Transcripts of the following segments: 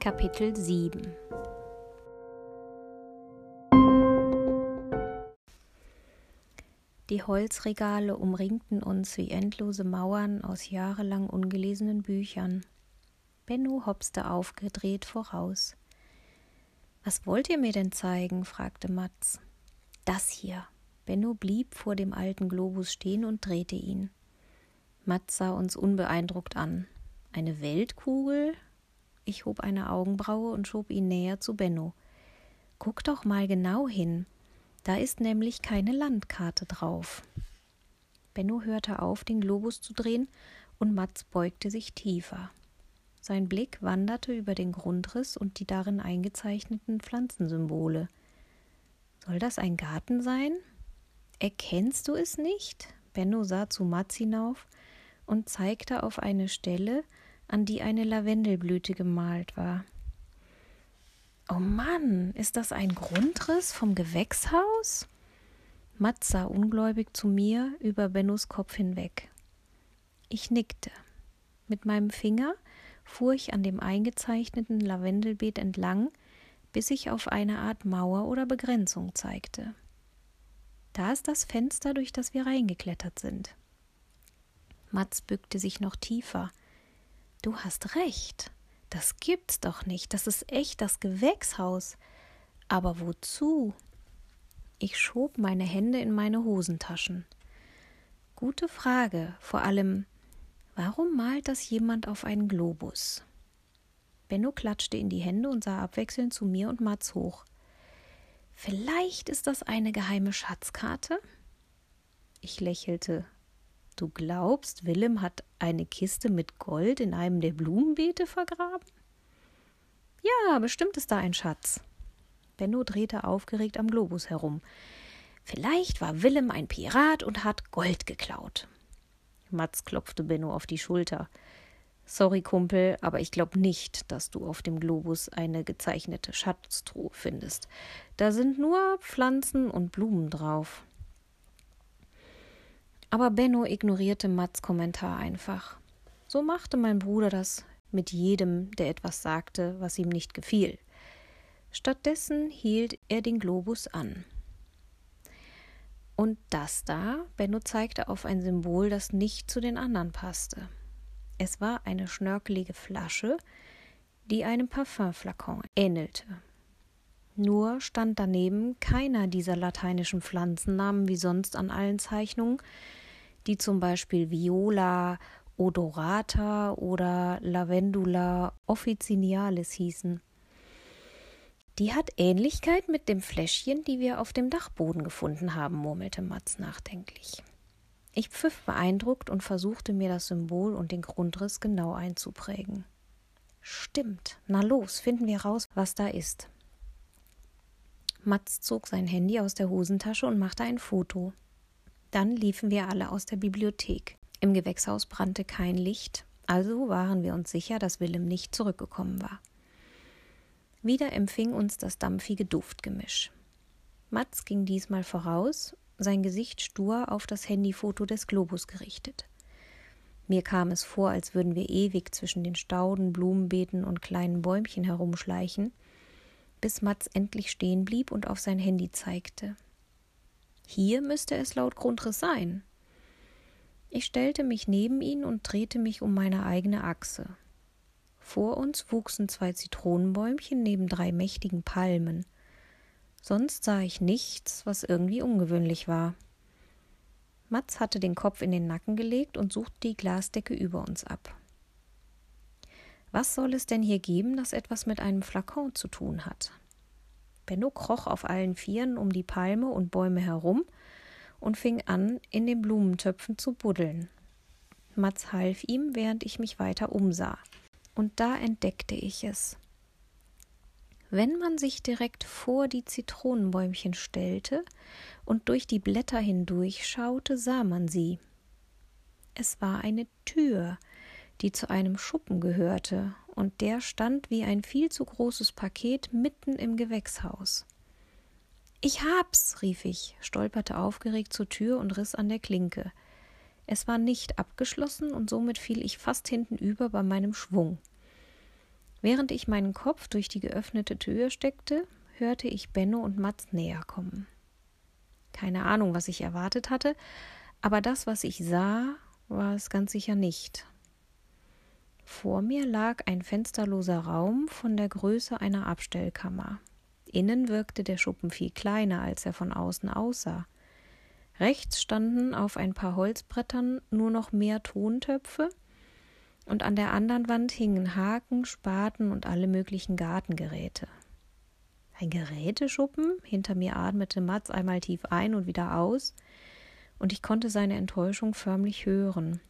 Kapitel 7 Die Holzregale umringten uns wie endlose Mauern aus jahrelang ungelesenen Büchern. Benno hopste aufgedreht voraus. Was wollt ihr mir denn zeigen? fragte Matz. Das hier. Benno blieb vor dem alten Globus stehen und drehte ihn. Matz sah uns unbeeindruckt an. Eine Weltkugel? Ich hob eine Augenbraue und schob ihn näher zu Benno. Guck doch mal genau hin. Da ist nämlich keine Landkarte drauf. Benno hörte auf, den Globus zu drehen, und Matz beugte sich tiefer. Sein Blick wanderte über den Grundriss und die darin eingezeichneten Pflanzensymbole. Soll das ein Garten sein? Erkennst du es nicht? Benno sah zu Matz hinauf und zeigte auf eine Stelle, an die eine Lavendelblüte gemalt war. Oh Mann, ist das ein Grundriss vom Gewächshaus? Mats sah ungläubig zu mir über Bennos Kopf hinweg. Ich nickte. Mit meinem Finger fuhr ich an dem eingezeichneten Lavendelbeet entlang, bis ich auf eine Art Mauer oder Begrenzung zeigte. Da ist das Fenster, durch das wir reingeklettert sind. Mats bückte sich noch tiefer. Du hast recht. Das gibt's doch nicht. Das ist echt das Gewächshaus. Aber wozu? Ich schob meine Hände in meine Hosentaschen. Gute Frage. Vor allem, warum malt das jemand auf einen Globus? Benno klatschte in die Hände und sah abwechselnd zu mir und Mats hoch. Vielleicht ist das eine geheime Schatzkarte? Ich lächelte. Du glaubst, Willem hat eine Kiste mit Gold in einem der Blumenbeete vergraben? Ja, bestimmt ist da ein Schatz. Benno drehte aufgeregt am Globus herum. Vielleicht war Willem ein Pirat und hat Gold geklaut. Matz klopfte Benno auf die Schulter. Sorry, Kumpel, aber ich glaube nicht, dass du auf dem Globus eine gezeichnete Schatztruhe findest. Da sind nur Pflanzen und Blumen drauf. Aber Benno ignorierte Mats Kommentar einfach. So machte mein Bruder das mit jedem, der etwas sagte, was ihm nicht gefiel. Stattdessen hielt er den Globus an. Und das da, Benno zeigte auf ein Symbol, das nicht zu den anderen passte. Es war eine schnörkelige Flasche, die einem Parfümflakon ähnelte. Nur stand daneben keiner dieser lateinischen Pflanzennamen wie sonst an allen Zeichnungen, die zum Beispiel Viola odorata oder Lavendula officinalis hießen. Die hat Ähnlichkeit mit dem Fläschchen, die wir auf dem Dachboden gefunden haben, murmelte Matz nachdenklich. Ich pfiff beeindruckt und versuchte mir das Symbol und den Grundriss genau einzuprägen. Stimmt. Na los, finden wir raus, was da ist. Matz zog sein Handy aus der Hosentasche und machte ein Foto. Dann liefen wir alle aus der Bibliothek. Im Gewächshaus brannte kein Licht, also waren wir uns sicher, dass Willem nicht zurückgekommen war. Wieder empfing uns das dampfige Duftgemisch. Matz ging diesmal voraus, sein Gesicht stur auf das Handyfoto des Globus gerichtet. Mir kam es vor, als würden wir ewig zwischen den Stauden, Blumenbeeten und kleinen Bäumchen herumschleichen, bis Matz endlich stehen blieb und auf sein Handy zeigte. Hier müsste es laut Grundriss sein. Ich stellte mich neben ihn und drehte mich um meine eigene Achse. Vor uns wuchsen zwei Zitronenbäumchen neben drei mächtigen Palmen. Sonst sah ich nichts, was irgendwie ungewöhnlich war. Matz hatte den Kopf in den Nacken gelegt und suchte die Glasdecke über uns ab. Was soll es denn hier geben, das etwas mit einem Flakon zu tun hat? Benno kroch auf allen Vieren um die Palme und Bäume herum und fing an, in den Blumentöpfen zu buddeln. Matz half ihm, während ich mich weiter umsah. Und da entdeckte ich es. Wenn man sich direkt vor die Zitronenbäumchen stellte und durch die Blätter hindurch schaute, sah man sie. Es war eine Tür, die zu einem Schuppen gehörte und der stand wie ein viel zu großes Paket mitten im Gewächshaus. Ich hab's, rief ich, stolperte aufgeregt zur Tür und riss an der Klinke. Es war nicht abgeschlossen und somit fiel ich fast hinten über bei meinem Schwung. Während ich meinen Kopf durch die geöffnete Tür steckte, hörte ich Benno und Mats näher kommen. Keine Ahnung, was ich erwartet hatte, aber das, was ich sah, war es ganz sicher nicht. Vor mir lag ein fensterloser Raum von der Größe einer Abstellkammer. Innen wirkte der Schuppen viel kleiner, als er von außen aussah. Rechts standen auf ein paar Holzbrettern nur noch mehr Tontöpfe, und an der anderen Wand hingen Haken, Spaten und alle möglichen Gartengeräte. Ein Geräteschuppen? Hinter mir atmete Mats einmal tief ein und wieder aus, und ich konnte seine Enttäuschung förmlich hören.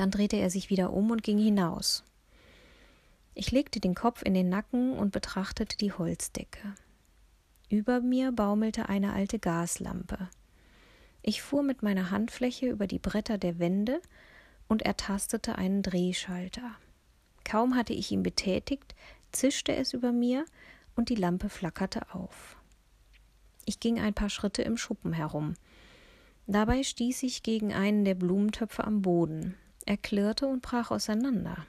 Dann drehte er sich wieder um und ging hinaus. Ich legte den Kopf in den Nacken und betrachtete die Holzdecke. Über mir baumelte eine alte Gaslampe. Ich fuhr mit meiner Handfläche über die Bretter der Wände und ertastete einen Drehschalter. Kaum hatte ich ihn betätigt, zischte es über mir und die Lampe flackerte auf. Ich ging ein paar Schritte im Schuppen herum. Dabei stieß ich gegen einen der Blumentöpfe am Boden. Er klirrte und brach auseinander.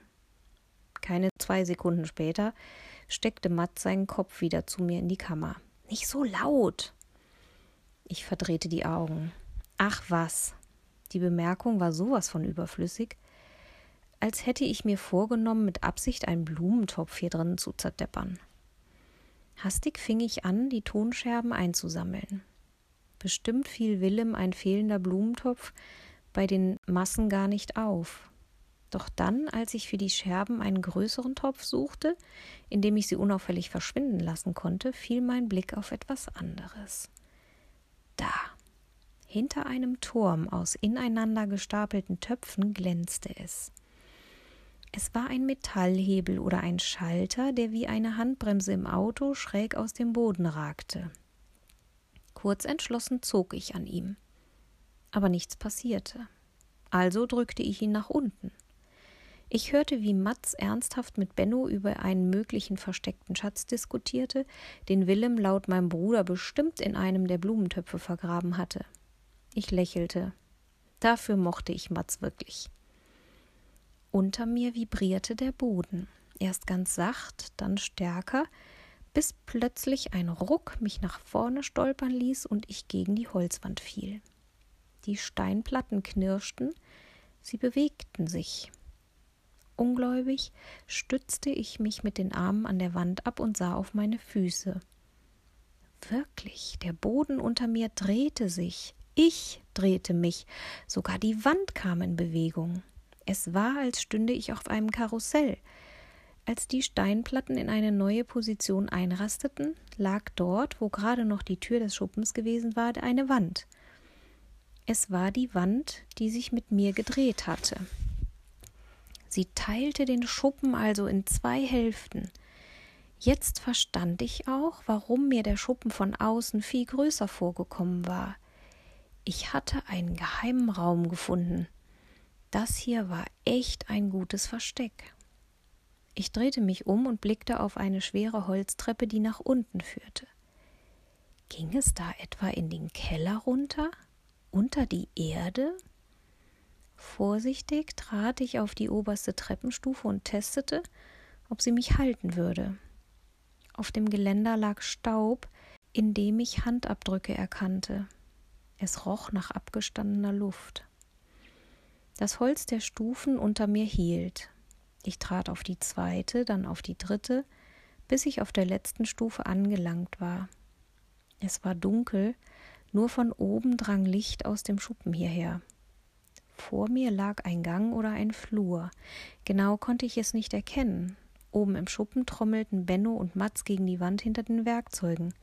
Keine zwei Sekunden später steckte Matt seinen Kopf wieder zu mir in die Kammer. Nicht so laut. Ich verdrehte die Augen. Ach was. Die Bemerkung war sowas von überflüssig, als hätte ich mir vorgenommen, mit Absicht einen Blumentopf hier drinnen zu zerdeppern. Hastig fing ich an, die Tonscherben einzusammeln. Bestimmt fiel Willem ein fehlender Blumentopf bei den Massen gar nicht auf. Doch dann, als ich für die Scherben einen größeren Topf suchte, in dem ich sie unauffällig verschwinden lassen konnte, fiel mein Blick auf etwas anderes. Da, hinter einem Turm aus ineinander gestapelten Töpfen glänzte es. Es war ein Metallhebel oder ein Schalter, der wie eine Handbremse im Auto schräg aus dem Boden ragte. Kurz entschlossen zog ich an ihm. Aber nichts passierte. Also drückte ich ihn nach unten. Ich hörte, wie Matz ernsthaft mit Benno über einen möglichen versteckten Schatz diskutierte, den Willem laut meinem Bruder bestimmt in einem der Blumentöpfe vergraben hatte. Ich lächelte. Dafür mochte ich Matz wirklich. Unter mir vibrierte der Boden, erst ganz sacht, dann stärker, bis plötzlich ein Ruck mich nach vorne stolpern ließ und ich gegen die Holzwand fiel. Die Steinplatten knirschten, sie bewegten sich. Ungläubig stützte ich mich mit den Armen an der Wand ab und sah auf meine Füße. Wirklich, der Boden unter mir drehte sich, ich drehte mich, sogar die Wand kam in Bewegung. Es war, als stünde ich auf einem Karussell. Als die Steinplatten in eine neue Position einrasteten, lag dort, wo gerade noch die Tür des Schuppens gewesen war, eine Wand. Es war die Wand, die sich mit mir gedreht hatte. Sie teilte den Schuppen also in zwei Hälften. Jetzt verstand ich auch, warum mir der Schuppen von außen viel größer vorgekommen war. Ich hatte einen geheimen Raum gefunden. Das hier war echt ein gutes Versteck. Ich drehte mich um und blickte auf eine schwere Holztreppe, die nach unten führte. Ging es da etwa in den Keller runter? Unter die Erde? Vorsichtig trat ich auf die oberste Treppenstufe und testete, ob sie mich halten würde. Auf dem Geländer lag Staub, in dem ich Handabdrücke erkannte. Es roch nach abgestandener Luft. Das Holz der Stufen unter mir hielt. Ich trat auf die zweite, dann auf die dritte, bis ich auf der letzten Stufe angelangt war. Es war dunkel, nur von oben drang Licht aus dem Schuppen hierher. Vor mir lag ein Gang oder ein Flur. Genau konnte ich es nicht erkennen. Oben im Schuppen trommelten Benno und Matz gegen die Wand hinter den Werkzeugen.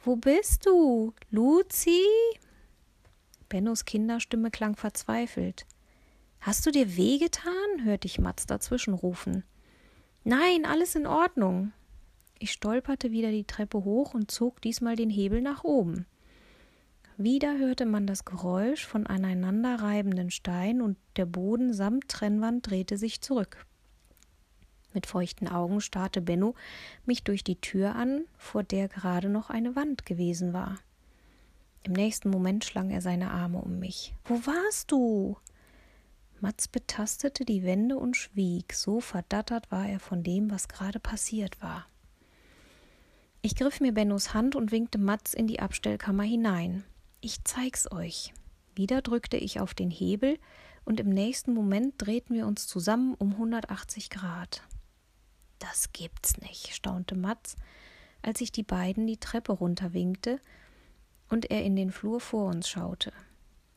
Wo bist du? Luzi? Bennos Kinderstimme klang verzweifelt. Hast du dir wehgetan? hörte ich Matz dazwischen rufen. Nein, alles in Ordnung. Ich stolperte wieder die Treppe hoch und zog diesmal den Hebel nach oben. Wieder hörte man das Geräusch von aneinanderreibenden Steinen und der Boden samt Trennwand drehte sich zurück. Mit feuchten Augen starrte Benno mich durch die Tür an, vor der gerade noch eine Wand gewesen war. Im nächsten Moment schlang er seine Arme um mich. Wo warst du? Mats betastete die Wände und schwieg, so verdattert war er von dem, was gerade passiert war. Ich griff mir Bennos Hand und winkte Mats in die Abstellkammer hinein. Ich zeig's euch. Wieder drückte ich auf den Hebel, und im nächsten Moment drehten wir uns zusammen um 180 Grad. Das gibt's nicht, staunte Mats, als ich die beiden die Treppe runterwinkte und er in den Flur vor uns schaute.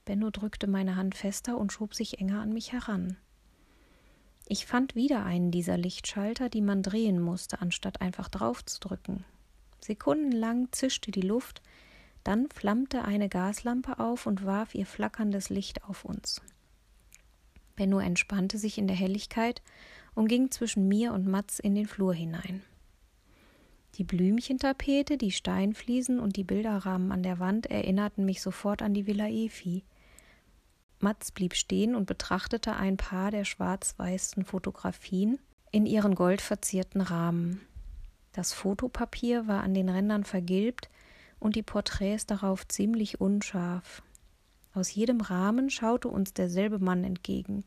Benno drückte meine Hand fester und schob sich enger an mich heran. Ich fand wieder einen dieser Lichtschalter, die man drehen musste, anstatt einfach draufzudrücken. Sekundenlang zischte die Luft, dann flammte eine Gaslampe auf und warf ihr flackerndes Licht auf uns. Benno entspannte sich in der Helligkeit und ging zwischen mir und Mats in den Flur hinein. Die Blümchentapete, die Steinfliesen und die Bilderrahmen an der Wand erinnerten mich sofort an die Villa Efi. Mats blieb stehen und betrachtete ein paar der schwarz-weißen Fotografien in ihren goldverzierten Rahmen. Das Fotopapier war an den Rändern vergilbt und die Porträts darauf ziemlich unscharf. Aus jedem Rahmen schaute uns derselbe Mann entgegen.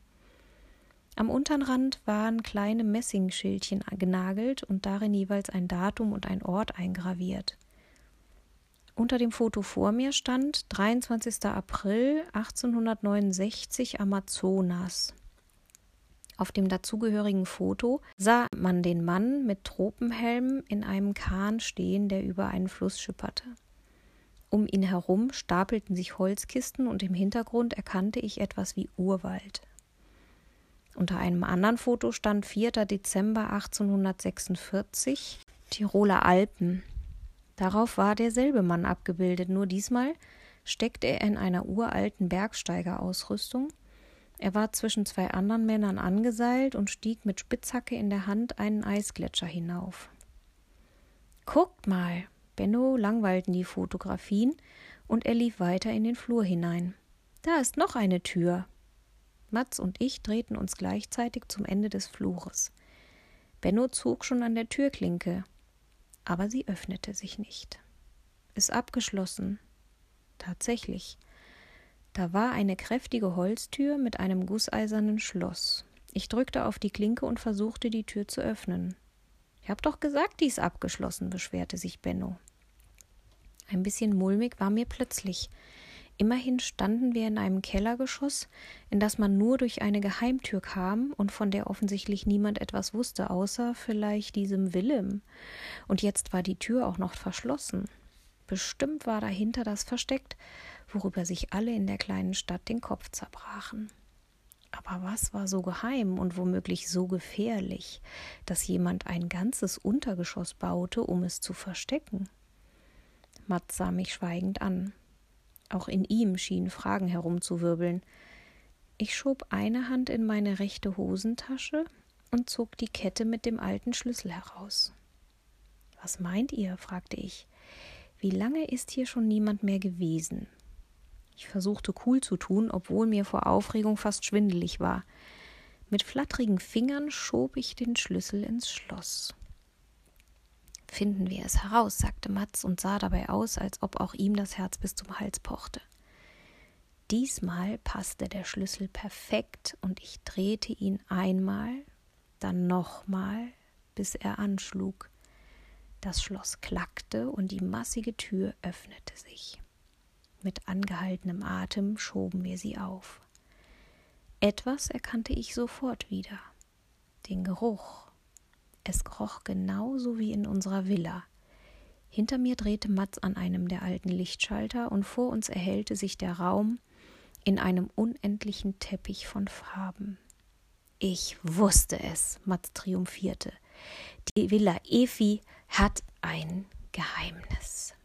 Am unteren Rand waren kleine Messingschildchen genagelt und darin jeweils ein Datum und ein Ort eingraviert. Unter dem Foto vor mir stand 23. April 1869 Amazonas. Auf dem dazugehörigen Foto sah man den Mann mit Tropenhelm in einem Kahn stehen, der über einen Fluss schipperte. Um ihn herum stapelten sich Holzkisten und im Hintergrund erkannte ich etwas wie Urwald. Unter einem anderen Foto stand 4. Dezember 1846 Tiroler Alpen. Darauf war derselbe Mann abgebildet, nur diesmal steckte er in einer uralten Bergsteigerausrüstung. Er war zwischen zwei anderen Männern angeseilt und stieg mit Spitzhacke in der Hand einen Eisgletscher hinauf. Guckt mal! Benno langweilten die Fotografien und er lief weiter in den Flur hinein. Da ist noch eine Tür. Mats und ich drehten uns gleichzeitig zum Ende des Flures. Benno zog schon an der Türklinke, aber sie öffnete sich nicht. Ist abgeschlossen. Tatsächlich. Da war eine kräftige Holztür mit einem gusseisernen Schloss. Ich drückte auf die Klinke und versuchte, die Tür zu öffnen. Ich hab doch gesagt, die ist abgeschlossen, beschwerte sich Benno. Ein bisschen mulmig war mir plötzlich. Immerhin standen wir in einem Kellergeschoss, in das man nur durch eine Geheimtür kam und von der offensichtlich niemand etwas wusste, außer vielleicht diesem Willem. Und jetzt war die Tür auch noch verschlossen. Bestimmt war dahinter das versteckt, worüber sich alle in der kleinen Stadt den Kopf zerbrachen. Aber was war so geheim und womöglich so gefährlich, dass jemand ein ganzes Untergeschoss baute, um es zu verstecken? Matt sah mich schweigend an. Auch in ihm schienen Fragen herumzuwirbeln. Ich schob eine Hand in meine rechte Hosentasche und zog die Kette mit dem alten Schlüssel heraus. Was meint ihr? fragte ich. Wie lange ist hier schon niemand mehr gewesen? Ich versuchte cool zu tun, obwohl mir vor Aufregung fast schwindelig war. Mit flatterigen Fingern schob ich den Schlüssel ins Schloss. Finden wir es heraus, sagte Matz und sah dabei aus, als ob auch ihm das Herz bis zum Hals pochte. Diesmal passte der Schlüssel perfekt und ich drehte ihn einmal, dann nochmal, bis er anschlug. Das Schloss klackte und die massige Tür öffnete sich. Mit angehaltenem Atem schoben wir sie auf. Etwas erkannte ich sofort wieder. Den Geruch es kroch genauso wie in unserer Villa. Hinter mir drehte Mats an einem der alten Lichtschalter und vor uns erhellte sich der Raum in einem unendlichen Teppich von Farben. Ich wusste es, Mats triumphierte. Die Villa Efi hat ein Geheimnis.